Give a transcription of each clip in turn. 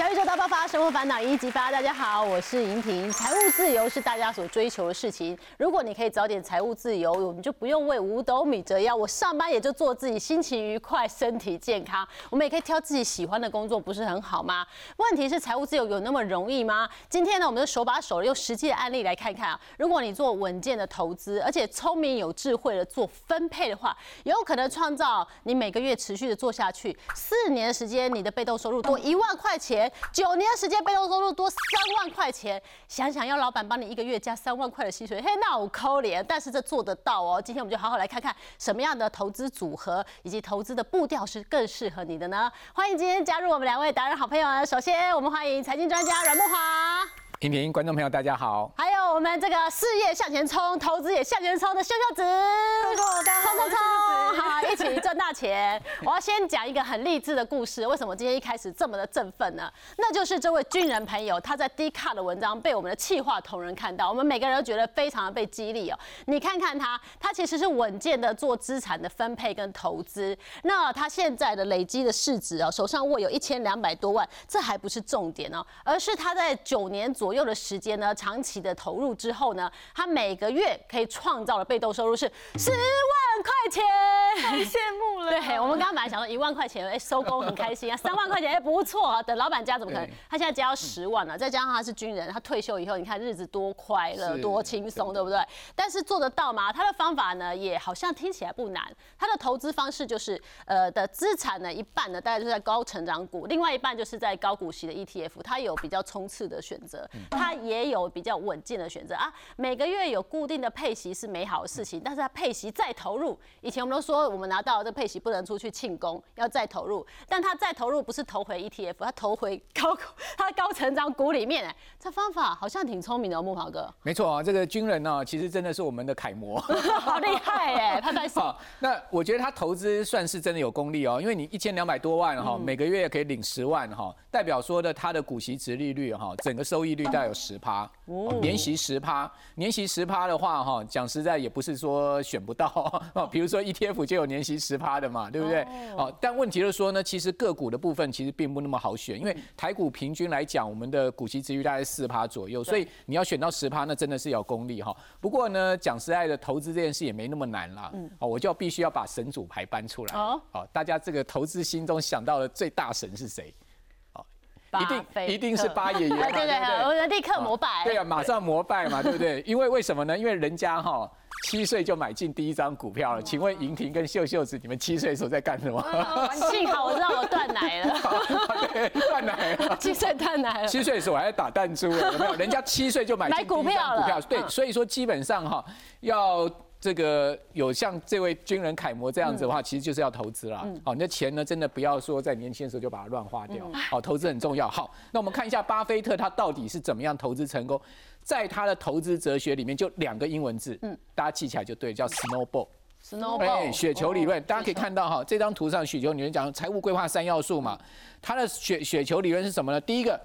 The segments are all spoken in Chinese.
小宇宙大爆发，生活烦恼一一激发。大家好，我是莹婷。财务自由是大家所追求的事情。如果你可以早点财务自由，我们就不用为五斗米折腰。我上班也就做自己，心情愉快，身体健康。我们也可以挑自己喜欢的工作，不是很好吗？问题是财务自由有那么容易吗？今天呢，我们就手把手用实际的案例来看看啊。如果你做稳健的投资，而且聪明有智慧的做分配的话，有可能创造你每个月持续的做下去，四年的时间，你的被动收入多一万块钱。九年时间，被动收入多三万块钱。想想要老板帮你一个月加三万块的薪水，嘿，那我抠脸。但是这做得到哦。今天我们就好好来看看什么样的投资组合以及投资的步调是更适合你的呢？欢迎今天加入我们两位达人好朋友啊。首先，我们欢迎财经专家阮木华。平平，观众朋友大家好。还有我们这个事业向前冲，投资也向前冲的秀秀子。冲冲冲，好，一起赚大钱。我要先讲一个很励志的故事。为什么今天一开始这么的振奋呢？那就是这位军人朋友，他在 D 卡的文章被我们的气化同仁看到，我们每个人都觉得非常的被激励哦。你看看他，他其实是稳健的做资产的分配跟投资。那他现在的累积的市值哦，手上握有一千两百多万，这还不是重点哦，而是他在九年左。左右的时间呢，长期的投入之后呢，他每个月可以创造的被动收入是十万块钱，太羡慕了。对，我们刚刚本来想说一万块钱，哎，收工很开心啊，三万块钱哎不错啊，等老板加怎么可能？他现在加到十万了，再加上他是军人，他退休以后，你看日子多快乐，多轻松，对不对？但是做得到吗？他的方法呢，也好像听起来不难。他的投资方式就是，呃，的资产呢，一半呢，大概就是在高成长股，另外一半就是在高股息的 ETF，他有比较冲刺的选择。它也有比较稳健的选择。啊，每个月有固定的配息是美好的事情，但是他配息再投入，以前我们都说我们拿到这配息不能出去庆功，要再投入，但他再投入不是投回 ETF，他投回高 它高成长股里面，哎，这方法好像挺聪明的，木华哥。没错啊，这个军人呢，其实真的是我们的楷模，好厉害哎，拍拍手。那我觉得他投资算是真的有功力哦，因为你一千两百多万哈，每个月可以领十万哈，代表说的他的股息值利率哈，整个收益率大概有。十趴，年息十趴，年息十趴的话，哈，讲实在也不是说选不到 哦。比如说 ETF 就有年息十趴的嘛，对不对？哦，但问题是说呢，其实个股的部分其实并不那么好选，因为台股平均来讲，我们的股息值率大概四趴左右，所以你要选到十趴，那真的是要功力哈。不过呢，讲实在的，投资这件事也没那么难啦。嗯，哦，我就必须要把神主牌搬出来。哦，好，大家这个投资心中想到的最大神是谁？一定一定是八爷爷，对对对，我们立刻膜拜。对啊，马上膜拜嘛，对不对？因为为什么呢？因为人家哈七岁就买进第一张股票了。请问莹婷跟秀秀子，你们七岁的时候在干什么？幸好我知道我断奶了。断奶了。七岁断奶了。七岁的时候我还在打弹珠，有没有？人家七岁就买买股票了。对，所以说基本上哈要。这个有像这位军人楷模这样子的话，其实就是要投资啦。好，你的钱呢，真的不要说在年轻的时候就把它乱花掉。好，投资很重要。好，那我们看一下巴菲特他到底是怎么样投资成功。在他的投资哲学里面，就两个英文字，嗯，大家记起来就对，叫 snowball。snowball，雪球理论。大家可以看到哈，这张图上雪球理论讲财务规划三要素嘛。它的雪雪球理论是什么呢？第一个，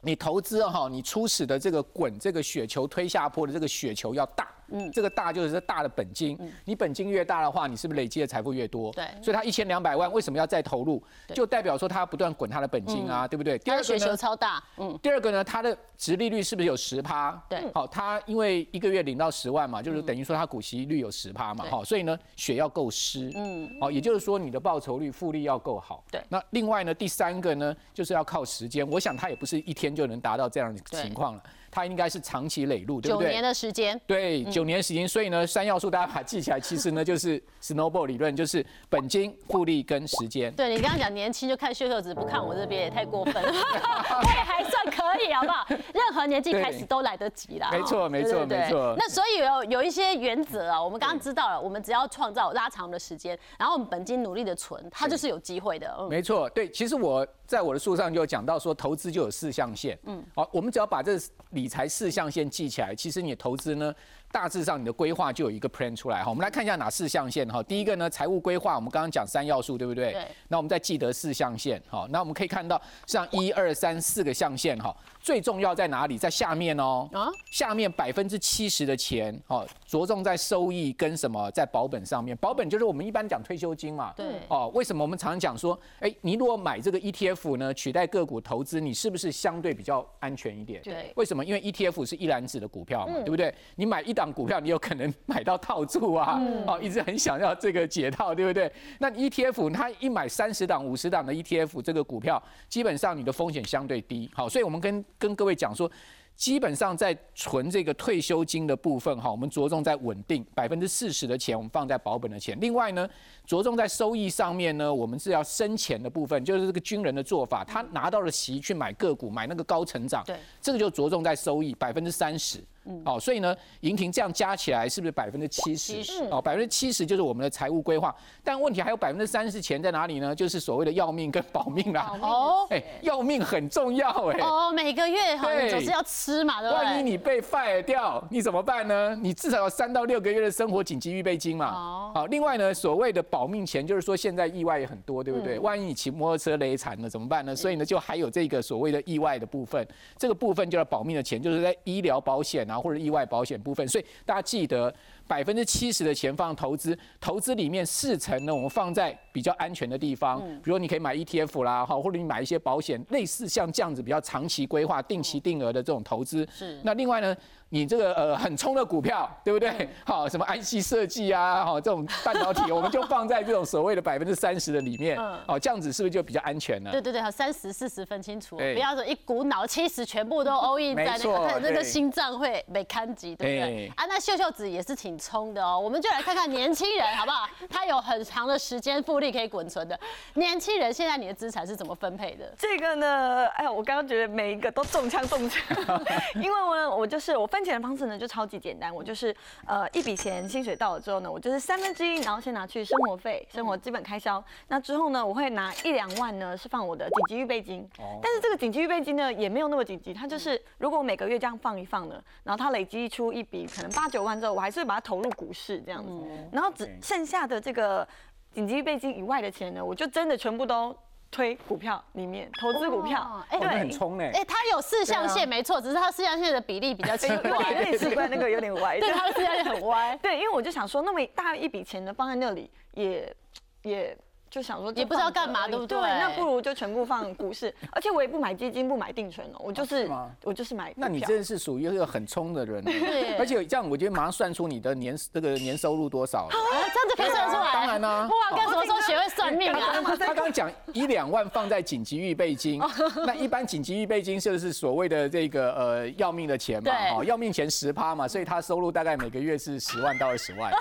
你投资哈，你初始的这个滚这个雪球推下坡的这个雪球要大。嗯，这个大就是大的本金，你本金越大的话，你是不是累积的财富越多？对，所以他一千两百万为什么要再投入？就代表说他不断滚他的本金啊，对不对？第二个呢超大，嗯。第二个呢，他的值利率是不是有十趴？对，好，他因为一个月领到十万嘛，就是等于说他股息率有十趴嘛，好，所以呢，血要够湿，嗯，好，也就是说你的报酬率复利要够好。对，那另外呢，第三个呢，就是要靠时间，我想他也不是一天就能达到这样的情况了。它应该是长期累入，对不对？九年的时间，对，九年时间。所以呢，三要素大家把它记起来，其实呢就是 snowball 理论，就是本金、复利跟时间。对你刚刚讲年轻就看秀秀子，不看我这边也太过分了。我也还算可以，好不好？任何年纪开始都来得及啦。没错，没错，没错。那所以有有一些原则啊，我们刚刚知道了，我们只要创造拉长的时间，然后我们本金努力的存，它就是有机会的。没错，对，其实我。在我的书上就讲到说，投资就有四象限。嗯，好，我们只要把这理理财四象限记起来，其实你投资呢大致上你的规划就有一个 plan 出来哈。我们来看一下哪四象限哈。第一个呢，财务规划，我们刚刚讲三要素，对不对？对。那我们再记得四象限哈。那我们可以看到，像一二三四个象限哈，最重要在哪里？在下面哦。啊。下面百分之七十的钱哦，着重在收益跟什么，在保本上面。保本就是我们一般讲退休金嘛。对。哦，为什么我们常常讲说，哎，你如果买这个 ETF 呢，取代个股投资，你是不是相对比较安全一点？对。为什么？因为 ETF 是一篮子的股票嘛，对不对？你买一档股票，你有可能买到套住啊，哦，一直很想要这个解套，对不对？那 ETF 它一买三十档、五十档的 ETF 这个股票，基本上你的风险相对低，好，所以我们跟跟各位讲说。基本上在存这个退休金的部分哈，我们着重在稳定百分之四十的钱，我们放在保本的钱。另外呢，着重在收益上面呢，我们是要生钱的部分，就是这个军人的做法，他拿到了席去买个股，买那个高成长，对，这个就着重在收益百分之三十。哦，所以呢，银庭这样加起来是不是百分之七十？哦，百分之七十就是我们的财务规划。但问题还有百分之三十钱在哪里呢？就是所谓的要命跟保命啦。哦，哎，要命很重要哎。哦，每个月哈，总是要吃嘛，对不对？万一你被 fire 掉，你怎么办呢？你至少有三到六个月的生活紧急预备金嘛。哦。好，另外呢，所谓的保命钱，就是说现在意外也很多，对不对？万一你骑摩托车累惨了怎么办呢？所以呢，就还有这个所谓的意外的部分。这个部分叫保命的钱，就是在医疗保险啊。或者意外保险部分，所以大家记得百分之七十的钱放投资，投资里面四成呢，我们放在比较安全的地方，比如你可以买 ETF 啦，哈，或者你买一些保险，类似像这样子比较长期规划、定期定额的这种投资。是。那另外呢？你这个呃很冲的股票，对不对？好，什么安溪设计啊，好这种半导体，我们就放在这种所谓的百分之三十的里面，哦，这样子是不是就比较安全呢？对对对，好，三十四十分清楚，不要说一股脑七十全部都 all in 在那个，那个心脏会没看急，对不对？啊，那秀秀子也是挺冲的哦，我们就来看看年轻人好不好？他有很长的时间复利可以滚存的，年轻人现在你的资产是怎么分配的？这个呢，哎呀，我刚刚觉得每一个都中枪中枪，因为我我就是我分。钱的方式呢，就超级简单。我就是呃一笔钱，薪水到了之后呢，我就是三分之一，然后先拿去生活费、生活基本开销。那之后呢，我会拿一两万呢，是放我的紧急预备金。但是这个紧急预备金呢，也没有那么紧急。它就是如果我每个月这样放一放呢，然后它累积出一笔可能八九万之后，我还是会把它投入股市这样子。然后只剩下的这个紧急预备金以外的钱呢，我就真的全部都。推股票里面投资股票，哎，对，很冲哎，哎，它有四象限没错，只是它四象限的比例比较奇怪，有点奇怪，那个有点歪，对，它的四象限很歪，对，因为我就想说，那么大一笔钱呢放在那里，也也。就想说也不知道干嘛，对不对？那不如就全部放股市，而且我也不买基金，不买定存哦，我就是我就是买。那你真的是属于一个很冲的人，对。而且这样，我觉得马上算出你的年这个年收入多少，这样子可以算出来。当然啦，哇，干什么时候学会算命啊？他刚刚讲一两万放在紧急预备金，那一般紧急预备金就是所谓的这个呃要命的钱嘛，哦，要命钱十趴嘛，所以他收入大概每个月是十万到二十万。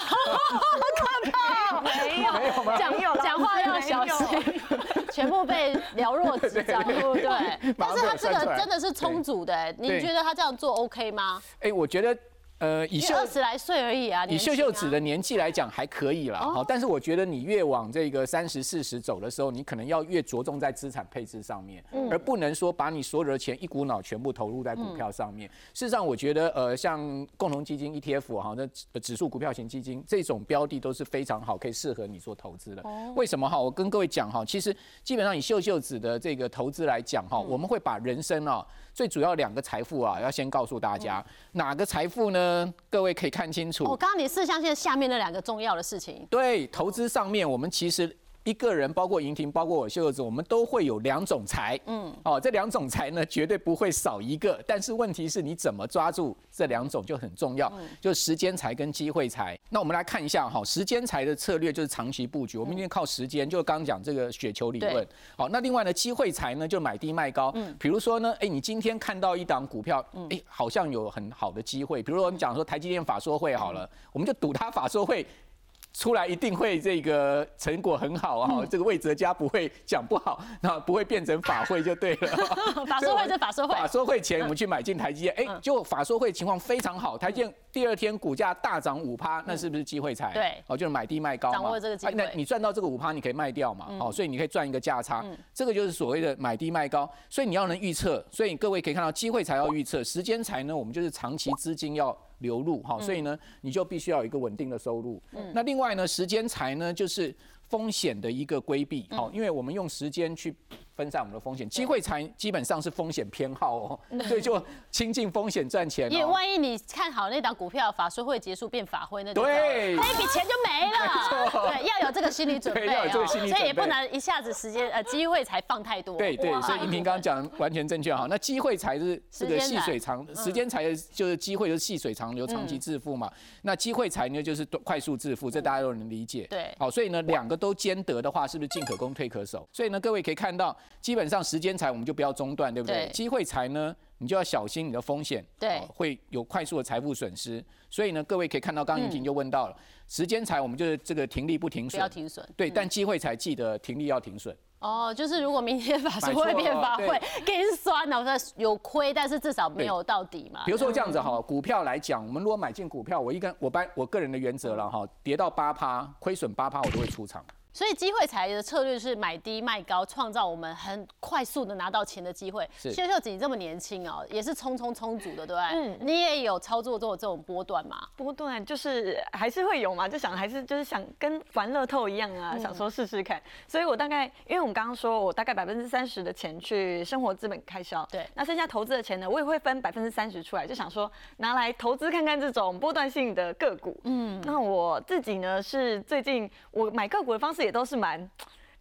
可怕，没有没有讲讲话要小心。全部被寥若指掌，对不对？但是他这个真的是充足的，你觉得他这样做 OK 吗？哎，我觉得。呃，以秀二十来岁而已啊，以秀秀子的年纪来讲还可以啦。好，但是我觉得你越往这个三十四十走的时候，你可能要越着重在资产配置上面，而不能说把你所有的钱一股脑全部投入在股票上面。事实上，我觉得呃，像共同基金 ETF 哈，那指数股票型基金这种标的都是非常好，可以适合你做投资的。为什么哈？我跟各位讲哈，其实基本上以秀秀子的这个投资来讲哈，我们会把人生啊。最主要两个财富啊，要先告诉大家哪个财富呢？各位可以看清楚。我刚刚你四象限下面那两个重要的事情。对，投资上面我们其实。一个人，包括莹婷，包括我秀子，我们都会有两种财，嗯，哦，这两种财呢，绝对不会少一个。但是问题是你怎么抓住这两种就很重要，就是时间财跟机会财。那我们来看一下哈，时间财的策略就是长期布局，我们一定靠时间，就刚讲这个雪球理论。好，那另外呢，机会财呢就买低卖高。嗯，比如说呢，哎，你今天看到一档股票，哎，好像有很好的机会，比如说我们讲说台积电法说会好了，我们就赌它法说会。出来一定会这个成果很好啊！这个魏哲家不会讲不好，那不会变成法会就对了。法说会是法说会，法说会前我们去买进台积电，哎，就法说会情况非常好，台积电第二天股价大涨五趴，那是不是机会财？对，哦，就是买低卖高嘛。掌握这个机会，那你赚到这个五趴，你可以卖掉嘛？哦，所以你可以赚一个价差，这个就是所谓的买低卖高。所以你要能预测，所以各位可以看到机会才要预测，时间才呢，我们就是长期资金要。流入哈，所以呢，你就必须要有一个稳定的收入。那另外呢，时间财呢，就是风险的一个规避，好，因为我们用时间去。分散我们的风险，机会才基本上是风险偏好哦，所以就亲近风险赚钱。也万一你看好那档股票，法说会结束变法会，那对，那一笔钱就没了。对，要有这个心理准备，要有这个心理准备，所以也不能一下子时间呃机会才放太多。对对，所以银平刚刚讲完全正确哈。那机会才是这个细水长，时间才就是机会就是细水长流，长期致富嘛。那机会才呢就是快速致富，这大家都能理解。对，好，所以呢两个都兼得的话，是不是进可攻退可守？所以呢各位可以看到。基本上时间财我们就不要中断，对不对？机会财呢，你就要小心你的风险，对，会有快速的财富损失。所以呢，各位可以看到，刚刚婷就问到了，时间财我们就是这个停利不停损，不要停损。对，但机会财记得停利要停损。哦，就是如果明天法说会变法 会，给你酸了，说有亏，但是至少没有到底嘛。比如说这样子哈，股票来讲，我们如果买进股票，我一根我班我个人的原则了哈，跌到八趴，亏损八趴，我都会出场。所以机会财的策略是买低卖高，创造我们很快速的拿到钱的机会。秀秀姐，你这么年轻哦，也是匆匆充足的，对不对？嗯。你也有操作做这种波段吗？波段就是还是会有嘛，就想还是就是想跟玩乐透一样啊，想说试试看。所以我大概，因为我们刚刚说我大概百分之三十的钱去生活资本开销，对。那剩下投资的钱呢，我也会分百分之三十出来，就想说拿来投资看看这种波段性的个股。嗯。那我自己呢是最近我买个股的方式。也都是蛮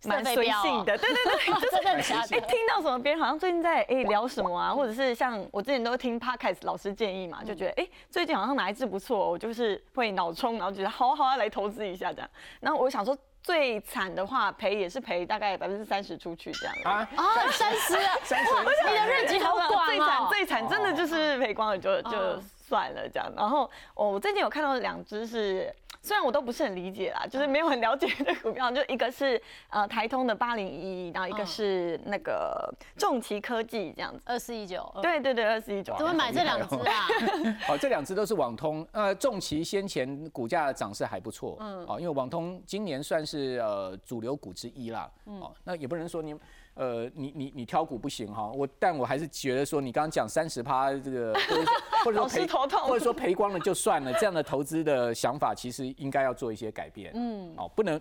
蛮随性的，对对对，就是哎，听到什么别人好像最近在哎聊什么啊，或者是像我之前都听 podcast 老师建议嘛，就觉得哎最近好像哪一支不错，我就是会脑充，然后觉得好好啊来投资一下这样。然后我想说最惨的话赔也是赔大概百分之三十出去这样。啊？啊？三十啊，你的日记好广最惨最惨真的就是赔光了就就算了这样。然后我最近有看到两只是。虽然我都不是很理解啦，就是没有很了解的股票，就一个是呃台通的八零一，然后一个是那个重旗科技这样子，二四一九，对对对，二四一九。怎么买这两只啊？哦，这两只都是网通，呃，重旗先前股价涨势还不错，嗯，哦，因为网通今年算是呃主流股之一啦，哦，那也不能说你。呃，你你你挑股不行哈，我但我还是觉得说，你刚刚讲三十趴这个，或者说赔或者说赔光了就算了，这样的投资的想法，其实应该要做一些改变，嗯，哦，不能。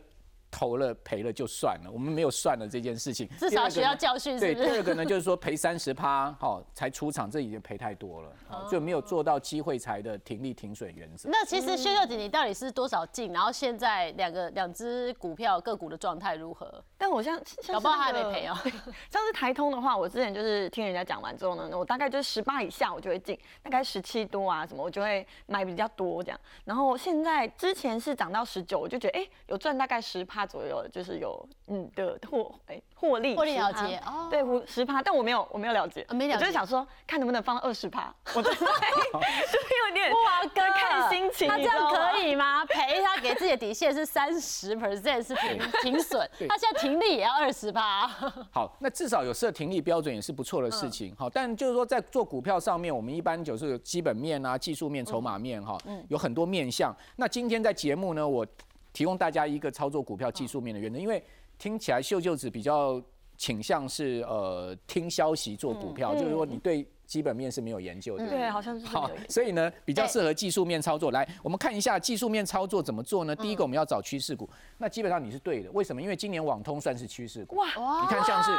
投了赔了就算了，我们没有算了这件事情，至少学到教训。对，第二个呢，就是说赔三十趴，好才出场，这已经赔太多了，就没有做到机会财的停利停损原则。那其实薛秀姐，你到底是多少进？然后现在两个两只股票个股的状态如何？但我像搞不好还没赔哦。像是台通的话，我之前就是听人家讲完之后呢，我大概就是十八以下我就会进，大概十七多啊什么我就会买比较多这样。然后现在之前是涨到十九，我就觉得哎有赚大概十趴左右，就是有嗯的获哎获利获利了结哦，对五十趴，但我没有我没有了解，没了解，就是想说看能不能放二十趴，我 就是有点哇哥看心情，他这样可以吗？赔他给自己的底线是三十 percent 是停停损，他现在停利也要二十趴。好，那至少有设停利标准也是不错的事情。好，但就是说在做股票上面，我们一般就是基本面啊、技术面、筹码面哈，有很多面向。那今天在节目呢，我。提供大家一个操作股票技术面的原则，因为听起来秀秀子比较倾向是呃听消息做股票，就是说你对基本面是没有研究的。对，好像是。好，所以呢比较适合技术面操作。来，我们看一下技术面操作怎么做呢？第一个我们要找趋势股，那基本上你是对的。为什么？因为今年网通算是趋势股。哇，你看像是。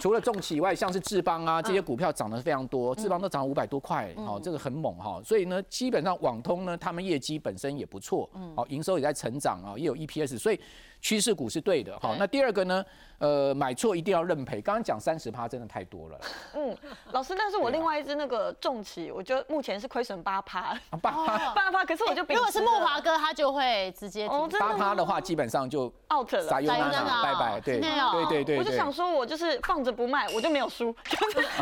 除了重企以外，像是智邦啊这些股票涨得非常多，智邦都涨五百多块，好，这个很猛哈。所以呢，基本上网通呢，他们业绩本身也不错，好，营收也在成长啊，也有 EPS，所以趋势股是对的。好，那第二个呢，呃，买错一定要认赔。刚刚讲三十趴真的太多了。嗯，老师，但是我另外一只那个重企，我觉得目前是亏损八趴，八趴八趴。可是我就如果是木华哥，他就会直接八趴的话，基本上就 out 了，撒油了，拜拜。对对对对，我就想说，我就是放着不卖，我就没。有输，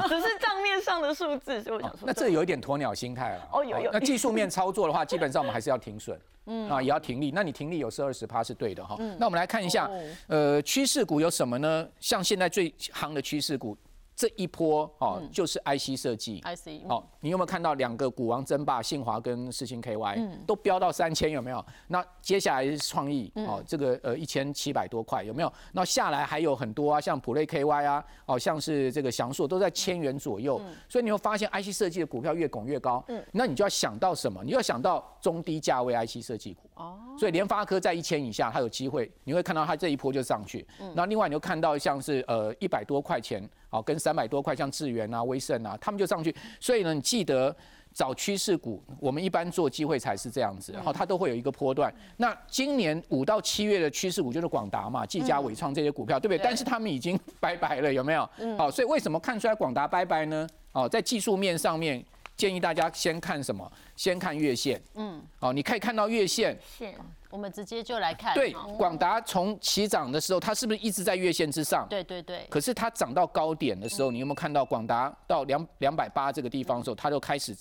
只是账面上的数字，所以我想说，那这有一点鸵鸟心态了。哦，有有。那技术面操作的话，基本上我们还是要停损，嗯啊，也要停利。那你停利有时二十趴是对的哈。那我们来看一下，呃，趋势股有什么呢？像现在最夯的趋势股，这一波哦，就是 IC 设计。IC 哦，你有没有看到两个股王争霸，信华跟世星 KY 都飙到三千，有没有？那接下来是创意哦，这个呃一千七百多块有没有？那下来还有很多啊，像普瑞 KY 啊，哦像是这个翔硕都在千元左右，所以你会发现 IC 设计的股票越拱越高。那你就要想到什么？你要想到中低价位 IC 设计股。哦，所以联发科在一千以下，它有机会，你会看到它这一波就上去。那另外你就看到像是呃一百多块钱，好跟三百多块，像智源啊、威盛啊，他们就上去。所以呢，你记得找趋势股，我们一般做机会才是这样子，然后它都会有一个波段。那今年五到七月的趋势股就是广达嘛、技嘉、伟创这些股票，对不对？但是他们已经 拜拜了，有没有？好，所以为什么看出来广达拜拜呢？哦，在技术面上面。建议大家先看什么？先看月线。嗯，哦，你可以看到月线。线我们直接就来看。对好，广达从起涨的时候，它是不是一直在月线之上？对对对，可是它涨到高点的时候，你有没有看到广达到两两百八这个地方的时候，它就开始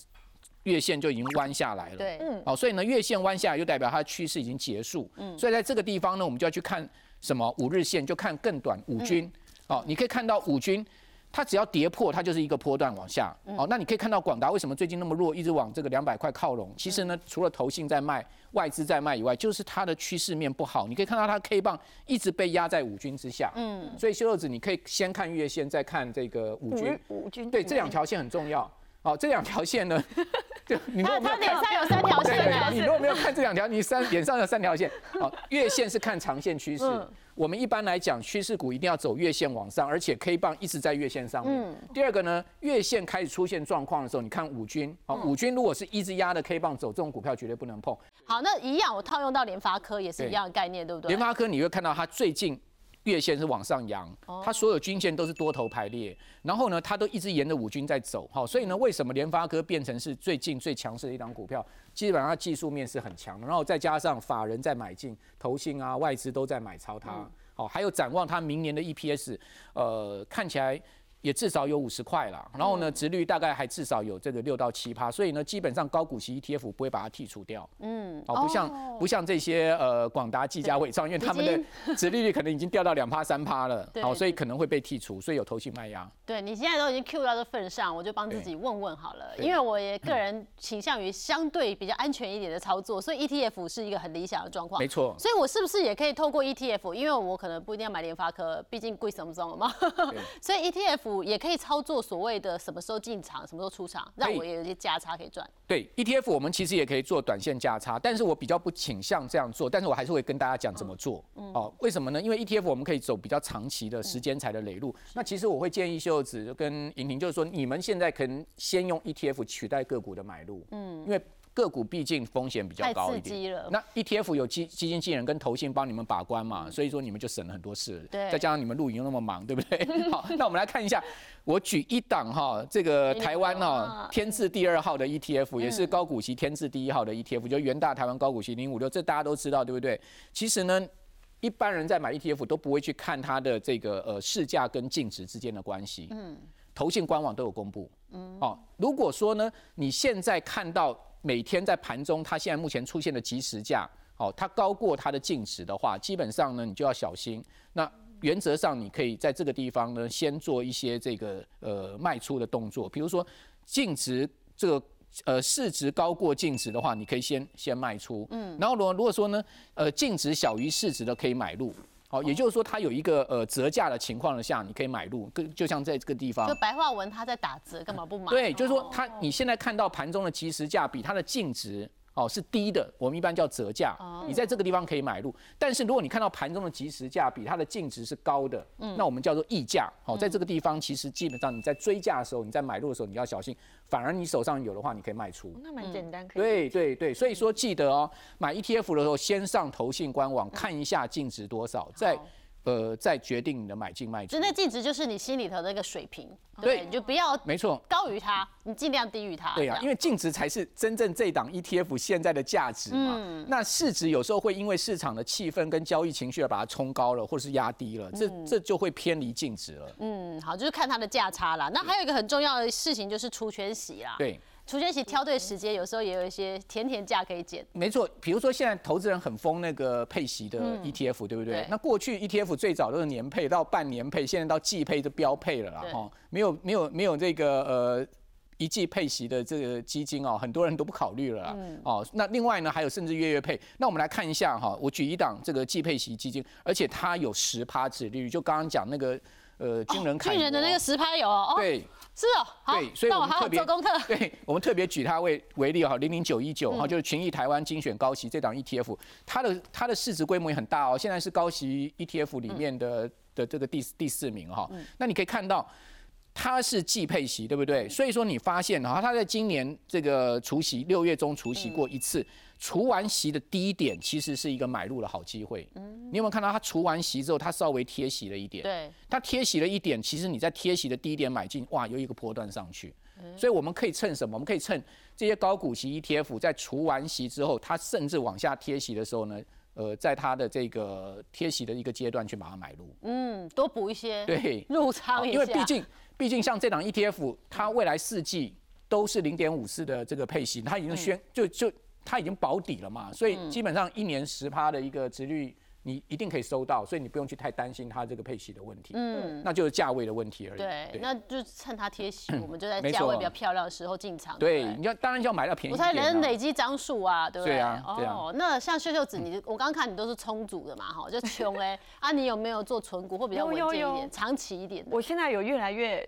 月线就已经弯下来了。对，嗯好，所以呢，月线弯下来就代表它的趋势已经结束。嗯，所以在这个地方呢，我们就要去看什么五日线，就看更短五均。哦，你可以看到五均。它只要跌破，它就是一个波段往下。哦，那你可以看到广达为什么最近那么弱，一直往这个两百块靠拢。其实呢，除了投信在卖、外资在卖以外，就是它的趋势面不好。你可以看到它 K 棒一直被压在五均之下。嗯，所以修豆子你可以先看月线，再看这个五均。五均对，这两条线很重要。哦，这两条线呢，就你如他果没有他脸上有三条对线你如果没有看这两条，你三脸上有三条线。好，月线是看长线趋势。我们一般来讲，趋势股一定要走月线往上，而且 K 棒一直在月线上面。第二个呢，月线开始出现状况的时候，你看五均，好，五均如果是一直压的 K 棒走，这种股票绝对不能碰。好，那一样我套用到联发科也是一样的概念，对不对？联发科你会看到它最近月线是往上扬，哦它所有均线都是多头排列，然后呢，它都一直沿着五均在走，好，所以呢，为什么联发科变成是最近最强势的一档股票？基本上它技术面是很强的，然后再加上法人在买进，投信啊、外资都在买超它，好，还有展望它明年的 EPS，呃，看起来。也至少有五十块了，然后呢，值率大概还至少有这个六到七趴，所以呢，基本上高股息 ETF 不会把它剔除掉。嗯，哦，不像哦不像这些呃广达、技嘉、伟创，因为他们的值 利率可能已经掉到两趴、三趴了，对好，所以可能会被剔除，所以有投信卖压。对你现在都已经 Q 到这份上，我就帮自己问问好了，因为我也个人倾向于相对比较安全一点的操作，所以 ETF 是一个很理想的状况没。错，所以我是不是也可以透过 ETF？因为我可能不一定要买联发科，毕竟贵什么什么嘛。所以 ETF 也可以操作所谓的什么时候进场，什么时候出场，让我也有一些价差可以赚。对 ETF 我们其实也可以做短线价差，但是我比较不倾向这样做，但是我还是会跟大家讲怎么做。哦，为什么呢？因为 ETF 我们可以走比较长期的时间才的累路。那其实我会建议秀子跟莹婷，就是说你们现在可能先用 ETF 取代个股的买入，嗯，因为个股毕竟风险比较高一点。那 ETF 有基基金经理人跟投信帮你们把关嘛，所以说你们就省了很多事。对再加上你们录影又那么忙，对不对？好，那我们来看一下，我举一档哈，这个台湾看哦，天字第二号的 ETF，也是高股息天字第一号的 ETF，就元大台湾高股息零五六，这大家都知道，对不对？其实呢。一般人在买 ETF 都不会去看它的这个呃市价跟净值之间的关系，嗯，投信官网都有公布，嗯，哦，如果说呢，你现在看到每天在盘中它现在目前出现的即时价，哦，它高过它的净值的话，基本上呢你就要小心。那原则上你可以在这个地方呢先做一些这个呃卖出的动作，比如说净值这个。呃，市值高过净值的话，你可以先先卖出，嗯，然后如果如果说呢，呃，净值小于市值的可以买入，好，也就是说它有一个呃折价的情况下，你可以买入，跟就像在这个地方就，白话文，它在打折，干嘛不买？对，就是说它你现在看到盘中的即时价比它的净值哦是低的，我们一般叫折价，你在这个地方可以买入。但是如果你看到盘中的即时价比它的净值是高的，那我们叫做溢价。好，在这个地方其实基本上你在追价的时候，你在买入的时候你要小心，反而你手上有的话，你可以卖出。那蛮简单，可以。对对对，所以说记得哦，买 ETF 的时候先上投信官网看一下净值多少，再好呃再决定你的买进卖出就。那净值就是你心里头的那个水平，对你就不要没错，高于它，你尽量低于它。对呀、这样因为净值才是真正这档 ETF 现在的价值嘛。嗯那市值有时候会因为市场的气氛跟交易情绪而把它冲高了，或者是压低了，这这就会偏离净值了。嗯，好，就是看它的价差啦。那还有一个很重要的事情就是出圈息啦。对，除权息挑对时间，有时候也有一些甜甜价可以捡。没错，比如说现在投资人很疯那个配息的 ETF，、对不对对？那过去 ETF 最早都是年配到半年配，现在到季配就标配了啦对，哈，没有没有没有这个呃。一季配息的这个基金哦，很多人都不考虑了啦。哦，那另外呢，还有甚至月月配。那我们来看一下哈，我举一档这个季配息基金，而且它有十趴值利率，就刚刚讲那个呃军人凯军人的那个十趴有哦，哦对，是哦，好对，所以那我们特别好做功课。对，我们特别举它为为例哈，零零九一九哈，就是群益台湾精选高息这档 ETF，它的它的市值规模也很大哦，现在是高息 ETF 里面的的这个第第四名哈。那你可以看到。它是季配息，对不对？所以说你发现哈，它在今年这个除息六月中除息过一次，除完息的低点其实是一个买入的好机会。嗯你有没有看到它除完息之后，它稍微贴息了一点？对，它贴息了一点，其实你在贴息的低点买进，哇，有一个波段上去。所以我们可以趁什么？我们可以趁这些高股息 ETF 在除完息之后，它甚至往下贴息的时候呢，呃，在它的这个贴息的一个阶段去把它买入。嗯，多补一些，对，入仓一下，因为毕竟毕竟像这档 ETF，它未来四季都是零点五四的这个配型，它已经宣就就它已经保底了嘛，所以基本上一年十趴的一个值率。你一定可以收到，所以你不用去太担心它这个配息的问题，嗯，那就是价位的问题而已。对，那就趁它贴息，我们就在价位比较漂亮的时候进场。对，不你要当然就要买到便宜我才一点啊。能累积张数啊，对不对？对啊对啊哦，那像秀秀子，你我刚刚看你都是充足的嘛，哈，就穷哎，啊，你有没有做存股或比较稳有有有健一点、长期一点的？我现在有越来越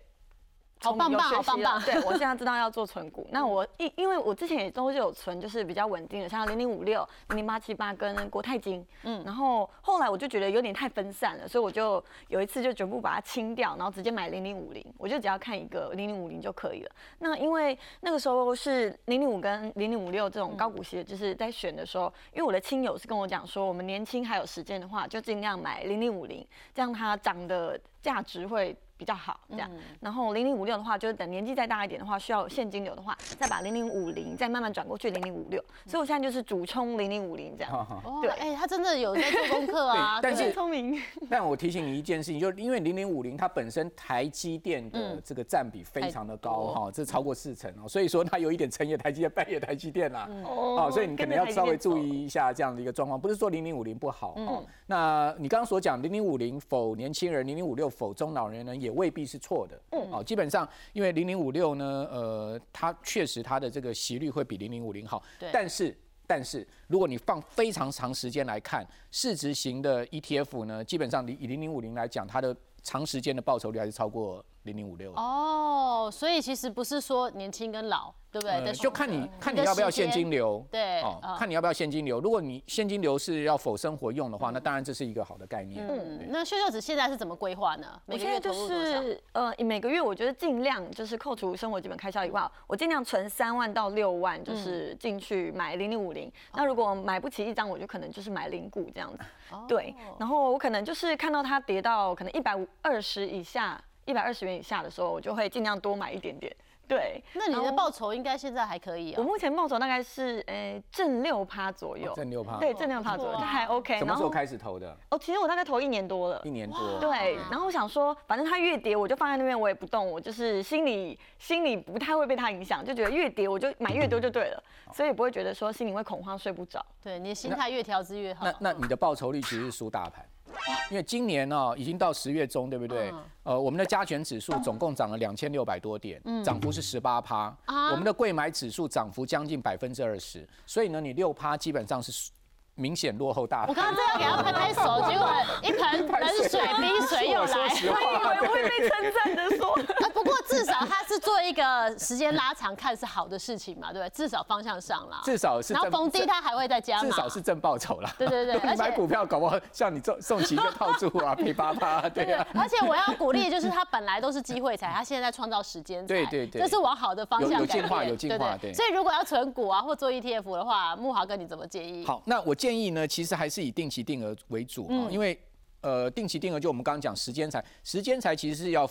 好棒棒好棒棒了对我现在知道要做存股。那我因因为我之前也都是有存，就是比较稳定的，像零零五六、零零八七八跟国泰金。嗯，然后后来我就觉得有点太分散了，所以我就有一次就全部把它清掉，然后直接买零零五零，我就只要看一个零零五零就可以了。那因为那个时候是零零五跟零零五六这种高股息的，就是在选的时候，因为我的亲友是跟我讲说，我们年轻还有时间的话，就尽量买零零五零，这样它涨的价值会比较好，这样。然后零零五六的话，就是等年纪再大一点的话，需要有现金流的话，再把零零五零再慢慢转过去零零五六。所以我现在就是主冲零零五零这样。对，哎，他真的有在做功课 啊，对但是很聪明，但我提醒你一件事情，就是因为零零五零它本身台积电的这个占比非常的高太哈，这超过四成哦，所以说它有一点成也台积电，败也台积电啦。哦哦，所以你可能要稍微注意一下这样的一个状况，不是说零零五零不好哦。那你刚刚所讲零零五零否年轻人，零零五六否中老年人，也未必是错的。嗯，哦，基本上因为零零五六呢，呃，它确实它的这个息率会比零零五零好对，但是。但是，如果你放非常长时间来看，市值型的 ETF 呢，基本上以以零零五零来讲，它的长时间的报酬率还是超过零零五六。哦，所以其实不是说年轻跟老，对不对？呃就看你看你要不要现金流，对看你要不要现金流。如果你现金流是要否生活用的话，那当然这是一个好的概念。嗯，那秀秀子现在是怎么规划呢？每个月就投入多少？是呃，每个月我觉得尽量就是扣除生活基本开销以外，我尽量存三万到六万，就是进去买零零五零。那如果买不起一张，我就可能就是买零股这样子。对，然后我可能就是看到它跌到可能一百五二十以下，一百二十元以下的时候，我就会尽量多买一点点。对，那你的报酬应该现在还可以啊。我目前报酬大概是呃正六趴左右，正六趴。对，正六趴左右，哇就还 OK。什么时候后开始投的？哦，其实我大概投一年多了一。年多。对，然后我想说，反正它越跌，我就放在那边，我也不动，我就是心里心里不太会被它影响，就觉得越跌我就买越多就对了，所以不会觉得说心里会恐慌睡不着。对，你的心态越调资越好。那那你的报酬率其实是输大盘，因为今年呢、已经到十月中，对不对？嗯呃，我们的加权指数总共涨了两千六百多点，涨幅是十八趴。啊我们的贵买指数涨幅将近百分之二十，所以呢，你六趴基本上是明显落后大我。刚刚正要给他拍拍手，结果一盆 冷水、冰水又来。会被称赞的说，啊，不过至少他是做一个时间拉长看是好的事情嘛，对不对？至少方向上啦。至少是然后逢低他还会再加码。至少是正报酬啦。对对对你 而且买股票搞不好像你送送旗就套住啊，赔八八，对对啊。而且我要鼓励，就是他本来都是机会财，他现在在创造时间财，对对对这是往好的方向有进化有进化对所以如果要存股啊或做 ETF 的话，木华哥你怎么建议？好，那我建议呢，其实还是以定期定额为主哈、嗯因为呃，定期定额就我们刚刚讲时间财，时间财其实是要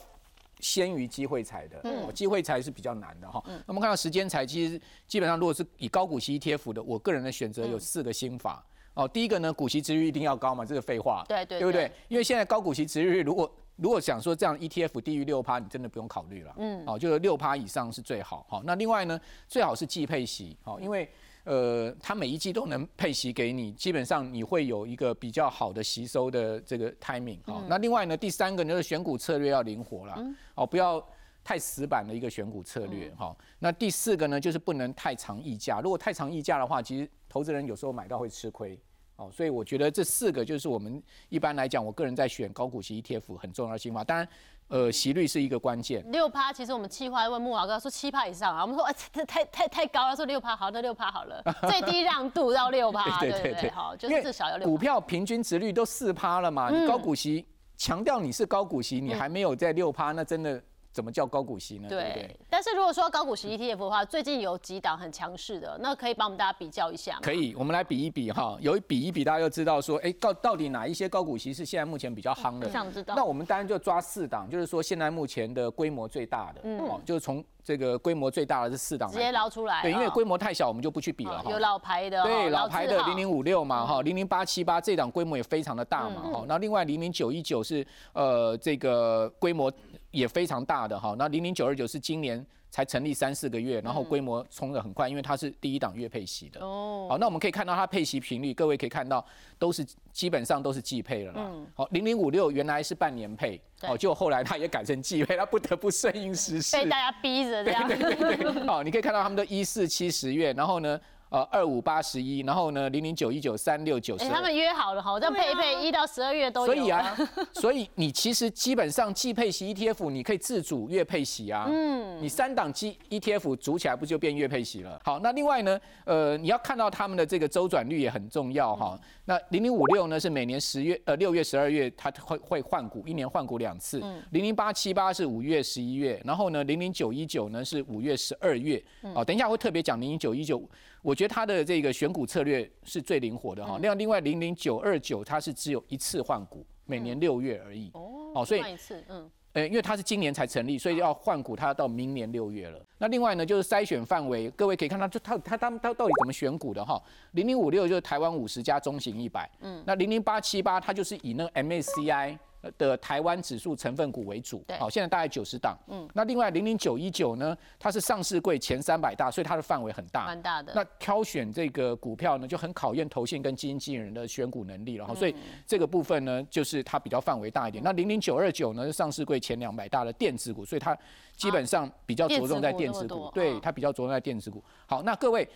先于机会财的，机会财是比较难的哈。那我们看到时间财，其实基本上如果是以高股息 ETF 的，我个人的选择嗯有四个心法。哦，第一个呢，股息值率一定要高嘛，这个废话，对对对不对对？因为现在高股息值率如果如果想说这样 ETF 低于六趴，你真的不用考虑了。嗯，哦，就是六趴以上是最好。好，那另外呢，最好是季配息。好，因为呃，它每一季都能配息给你，基本上你会有一个比较好的吸收的这个 timing。好，那另外呢，第三个就是选股策略要灵活了。哦，不要太死板的一个选股策略。哈，那第四个呢，就是不能太长溢价。如果太长溢价的话，其实投资人有时候买到会吃亏。哦，所以我觉得这四个就是我们一般来讲，我个人在选高股息 ETF 很重要的心法。当然，呃，息率是一个关键。六趴，其实我们气话问木老哥说七趴以上啊，我们说哎，这太太太高了，说六趴好，那六趴好了，最低让度到六趴，对对对，好，就是至少要六。股票平均值率都四趴了嘛，你高股息强调你是高股息，你还没有在六趴，那真的。怎么叫高股息呢？对，但是如果说高股息 ETF 的话，最近有几档很强势的，那可以帮我们大家比较一下吗？可以，我们来比一比哈，有一比一比，大家就知道说，哎，到到底哪一些高股息是现在目前比较夯的？想知道。那我们当然就抓四档，就是说现在目前的规模最大的，嗯，就是从这个规模最大的是四档，直接捞出来。对，因为规模太小，我们就不去比了哈。有老牌的，对，老牌的零零五六嘛，哈，零零八七八这档规模也非常的大嘛，哈。那另外零零九一九是呃这个规模。也非常大的哈，那零零九二九是今年才成立三四个月，然后规模冲得很快，因为它是第一档月配息的。哦，好，那我们可以看到它配息频率，各位可以看到都是基本上都是季配了啦。嗯，好，零零五六原来是半年配，哦，就后来它也改成季配，它不得不顺应时势，被大家逼着这样。对对对对，好，你可以看到他们都一四七十月，然后呢？呃，二五八十一，然后呢，零零九一九三六九十。他们约好了哈，这样配一配，一到十二月都有。所以啊，所以你其实基本上季配息 ETF，你可以自主月配息啊。嗯。你三档基 ETF 组起来，不就变月配息了？好，那另外呢，呃，你要看到他们的这个周转率也很重要哈。那零零五六呢是每年十月呃六月十二月它会会换股，一年换股两次。嗯。零零八七八是五月十一月，然后呢零零九一九呢是五月十二月。哦，等一下会特别讲零零九一九。我觉得它的这个选股策略是最灵活的哈。那另外零零九二九它是只有一次换股，每年六月而已。哦，所以换一次，嗯，呃，因为它是今年才成立，所以要换股，它要到明年六月了。那另外呢，就是筛选范围，各位可以看到，就它它他们它到底怎么选股的哈？零零五六就是台湾五十家中型一百，嗯，那零零八七八它就是以那个 MACI。的台湾指数成分股为主，好，现在大概九十档。嗯，那另外零零九一九呢，它是上市柜前三百大，所以它的范围很大，蛮大的。那挑选这个股票呢，就很考验投信跟基金经理人的选股能力了哈。所以这个部分呢，就是它比较范围大一点。那零零九二九呢，是上市柜前两百大的电子股，所以它基本上比较着重在电子股，对，它比较着重在电子股。好，那各位。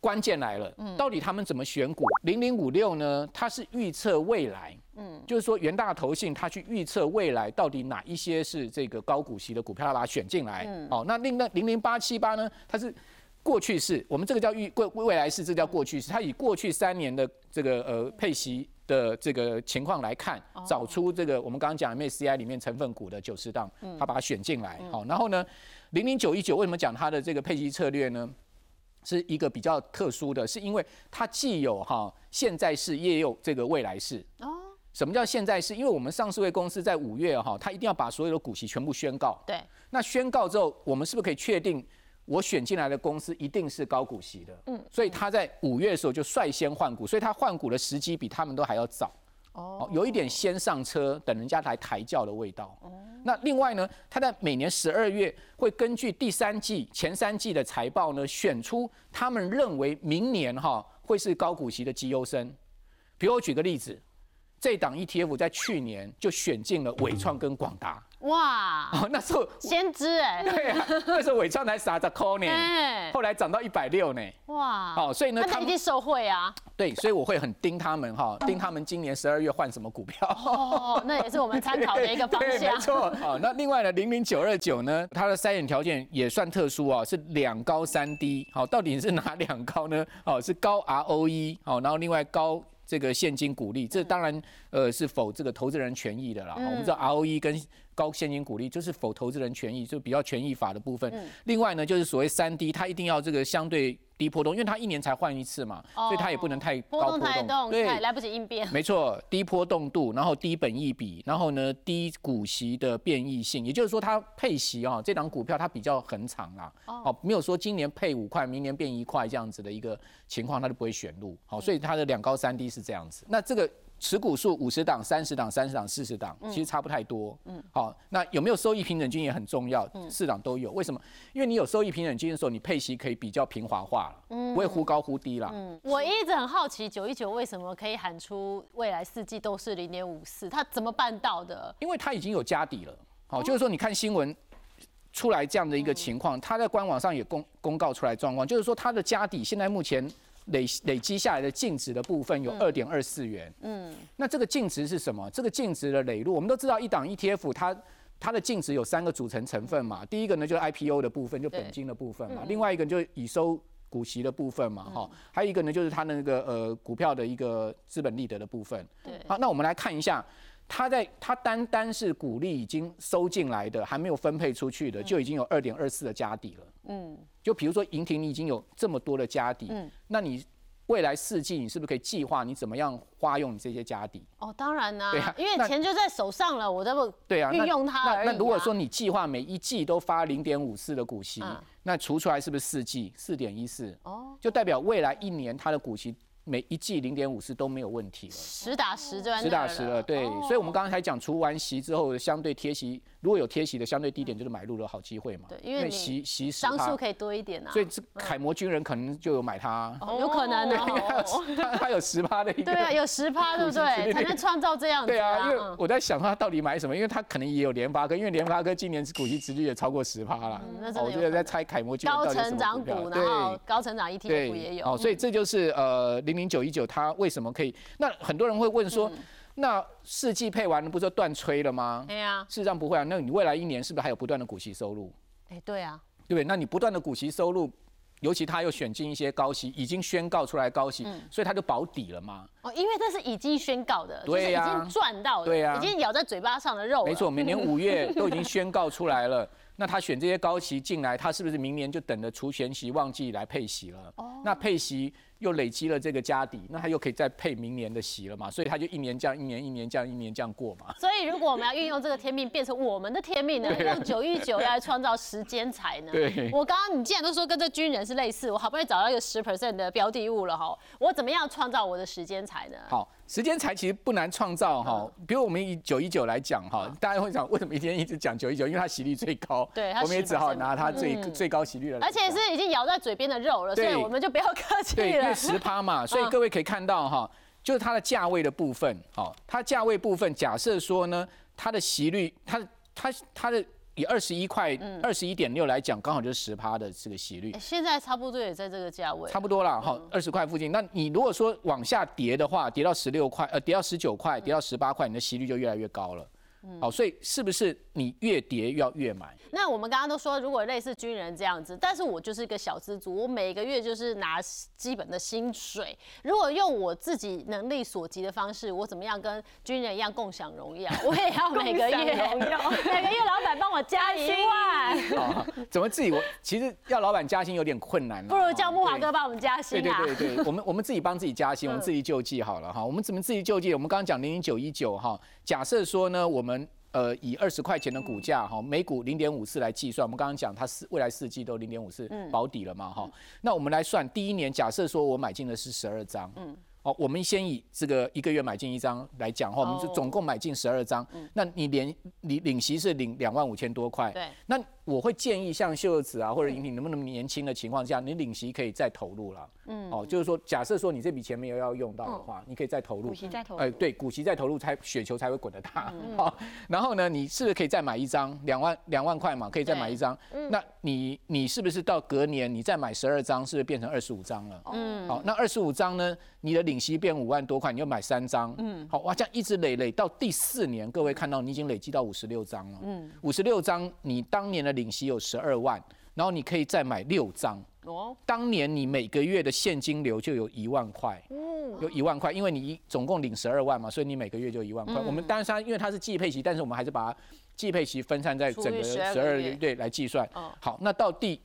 关键来了，到底他们怎么选股？零零五六呢？它是预测未来，嗯，就是说元大投信它去预测未来到底哪一些是这个高股息的股票，要把它选进来。嗯哦，那另那零零八七八呢？它是过去式，我们这个叫预未未来式，这叫过去式。它以过去三年的这个呃配息的这个情况来看，找出这个我们刚刚讲 MSCI 里面成分股的九十档，它把它选进来。好，然后呢，零零九一九为什么讲它的这个配息策略呢？是一个比较特殊的，是因为它既有哈现在式，也有这个未来式。哦，什么叫现在是？因为我们上市位公司在五月哈，他一定要把所有的股息全部宣告。对。那宣告之后，我们是不是可以确定我选进来的公司一定是高股息的？嗯。所以他在五月的时候就率先换股，所以他换股的时机比他们都还要早。哦，有一点先上车等人家来抬轿的味道。哦，那另外呢，他在每年十二月会根据第三季、前三季的财报呢，选出他们认为明年哈会是高股息的绩优生。比如我举个例子，这档 ETF 在去年就选进了伟创跟广达。哇！哦，那时候先知哎，对啊，那时候伟创才三十块呢，后来涨到一百六呢。哇！哦，所以呢，他一定受惠啊。对，所以我会很盯他们哈，盯他们今年十二月换什么股票。哦，那也是我们参考的一个方向。没错。好，那另外呢，零零九二九呢，它的筛选条件也算特殊啊，是两高三低。好，到底是哪两高呢？哦，是高 ROE，好，然后另外高。这个现金股利，这当然呃是否这个投资人权益的啦。我们知道 ROE 跟高现金股利就是否投资人权益，就比较权益法的部分。另外呢，就是所谓三低它一定要这个相对。低波动，因为它一年才换一次嘛，所以它也不能太高波动，对，来不及应变。没错，低波动度，然后低本益比，然后呢低股息的变异性，也就是说它配息啊，这档股票它比较恒长啊，哦，没有说今年配五块，明年变一块这样子的一个情况，它就不会选入。好，所以它的两高三低是这样子。那这个持股数五十档、三十档、三十档、四十档，其实差不太多。嗯，好，那有没有收益平等金也很重要，四档都有。为什么？因为你有收益平等金的时候，你配息可以比较平滑化了，不会忽高忽低啦。嗯，我一直很好奇，九一九为什么可以喊出未来四季都是零点五四，它怎么办到的？因为它已经有家底了。好，就是说你看新闻出来这样的一个情况，他在官网上也公公告出来状况，就是说他的家底现在目前。累累积下来的净值的部分有二点二四元，嗯，那这个净值是什么？这个净值的累入，我们都知道一档 ETF 它它的净值有三个组成成分嘛，第一个呢就是 IPO 的部分，就本金的部分嘛，另外一个就是已收股息的部分嘛，哈，还有一个呢就是它那个呃股票的一个资本利得的部分，对，好，那我们来看一下。它在它单单是股利已经收进来的，还没有分配出去的，就已经有二点二四的家底了。嗯，就比如说银婷，你已经有这么多的家底，嗯，那你未来四季你是不是可以计划你怎么样花用你这些家底？哦，当然啦，对啊，因为钱就在手上了，我这不对啊，运用它那那如果说你计划每一季都发零点五四的股息，那除出来是不是四季四点一四？哦，就代表未来一年它的股息。每一季零点五四都没有问题了，实打实就实打实了，对，所以我们刚刚才讲除完息之后相对贴息。如果有贴息的相对低点，就是买入的好机会嘛。对，因为息息张数可以多一点啊。所以这凯魔军人可能就有买它。有可能哦。他 他有十趴的一个。对啊，有十趴，对不对？才能创造这样子。对啊，因为我在想他到底买什么，因为他可能也有联发科，因为联发科今年股息值率也超过十趴了。我觉得在猜凯魔军人高成长股，然后高成长 ETF 也有。哦，所以这就是呃零零九一九它为什么可以？那很多人会问说。那四季配完了，不就断吹了吗？对啊，事实上不会啊。那你未来一年是不是还有不断的股息收入？哎，对啊，对不对？那你不断的股息收入，尤其他又选进一些高息，已经宣告出来高息，所以他就保底了吗？哦，因为这是已经宣告的，对呀，已经赚到的，对呀，已经咬在嘴巴上的肉。没错，每年五月都已经宣告出来了。那他选这些高息进来，他是不是明年就等着除权息旺季来配息了？哦，那配息。又累积了这个家底，那他又可以再配明年的席了嘛？所以他就一年这样一年，一年这样一年这样过嘛。所以如果我们要运用这个天命变成我们的天命呢，用九一九来创造时间财呢？对。我刚刚你既然都说跟这军人是类似，我好不容易找到一个十 percent 的标的物了哈，我怎么样创造我的时间财呢？好。时间财其实不难创造哈，比如我们以九一九来讲哈，大家会想为什么一天一直讲九一九？因为它息率最高，对，我们也只好拿它最最高息率了。而且是已经咬在嘴边的肉了，所以我们就不要客气了。对，因为十趴嘛，所以各位可以看到哈，就是它的价位的部分，哈，它价位部分假设说呢，它的息率，它它它的。以二十一块、二十一点六来讲，刚好就是十趴的这个息率。现在差不多也在这个价位。差不多啦哈，二十块附近。那你如果说往下跌的话，跌到十六块，呃，跌到十九块，跌到十八块，你的息率就越来越高了。好，所以是不是你越跌要越买？那我们刚刚都说，如果类似军人这样子，但是我就是一个小资族，我每个月就是拿基本的薪水。如果用我自己能力所及的方式，我怎么样跟军人一样共享荣耀？我也要每个月每个月老板帮我加一万。怎么自己？我其实要老板加薪有点困难。不如叫木华哥帮我们加薪啊！对对对对，我们我们自己帮自己加薪，我们自己救济好了哈。我们怎么自己救济？我们刚刚讲零零九一九哈，假设说呢，我们。呃，以二十块钱的股价哈，每股零点五四来计算，我们刚刚讲它四未来四季都零点五四保底了嘛哈，那我们来算第一年，假设说我买进的是十二张，嗯，好，我们先以这个一个月买进一张来讲哈，我们就总共买进十二张，那你连你领息是领两万五千多块，对，那我会建议像秀子啊或者莹婷能不能年轻的情况下，你领息可以再投入了。嗯，哦，就是说，假设说你这笔钱没有要用到的话，你可以再投入，股息再投入，哎，对，股息再投入，才雪球才会滚得大。好，然后呢，你是不是可以再买一张两万两万块嘛？可以再买一张。那你你是不是到隔年你再买十二张，是不是变成二十五张了？嗯，好，那二十五张呢，你的领息变五万多块，你就买三张。嗯，好，哇，这样一直累累到第四年，各位看到你已经累积到五十六张了。嗯，五十六张，你当年的领息有十二万，然后你可以再买六张。哦，当年你每个月的现金流就有一万块，嗯，有一万块，因为你总共领十二万嘛，所以你每个月就一万块。我们当然因为它是季配息，但是我们还是把季配息分散在整个十二个月来计算。好，那到第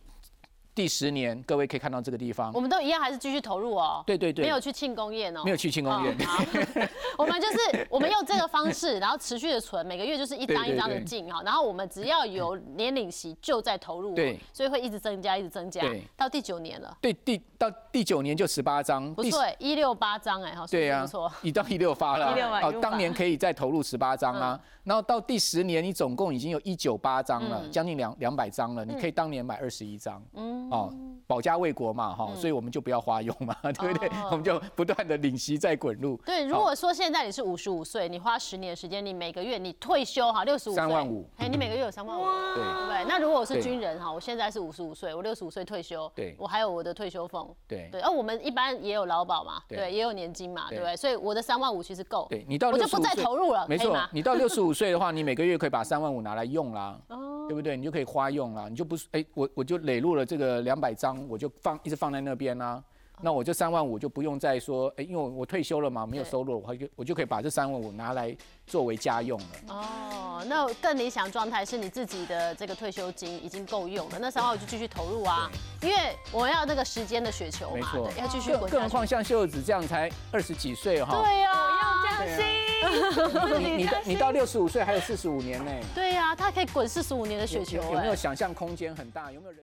第十年，各位可以看到这个地方。我，们都一样，还是继续投入哦。对对对。没有去庆功宴哦。没有去庆功宴。我们就是我们用这个方式，然后持续的存，每个月就是一张一张的进哈。然后我们只要有年领息就在投入哦，对。所以会一直增加，一直增加。对，到第九年了。对，第到第九年就十八张，不错，一六八张哎哈，对呀、不错。你到一六发了，168哦，当年可以再投入十八张啊，然后到第十年你总共已经有一九八张了，将近两两百张了，你可以当年买二十一张，嗯。哦，保家卫国嘛，哈，所以我们就不要花用嘛，对不对？哦？我们就不断的领息再滚入，对，如果说现在你是五十五岁，你花十年的时间，你每个月你退休哈，六十五三万五。哎，你每个月有三万五，对对不对？那如果我是军人哈，我现在是五十五岁，我六十五岁退休，对。我还有我的退休俸，对。对，而我们一般也有劳保嘛，对。对，也有年金嘛，对。对不对？所以我的三万五其实够，对你到我就不再投入了，没错 你到六十五岁的话，你每个月可以把三万五拿来用啦，哦。对不对？你就可以花用啦，你就不是哎，我我就累入了这个两百张，我就放一直放在那边啦。那我这三万五就不用再说，哎，因为我我退休了嘛，没有收入，我就我就可以把这三万五拿来作为家用了。哦，那更理想状态是你自己的这个退休金已经够用了，那三万五就继续投入啊，因为我要那个时间的雪球嘛，没错对要继续滚。更何况像秀子这样才二十几岁哈，对呀、要加薪，你你到你到六十五岁还有四十五年呢，对呀、他可以滚四十五年的雪球、有有没有哎想象空间很大？有没有人？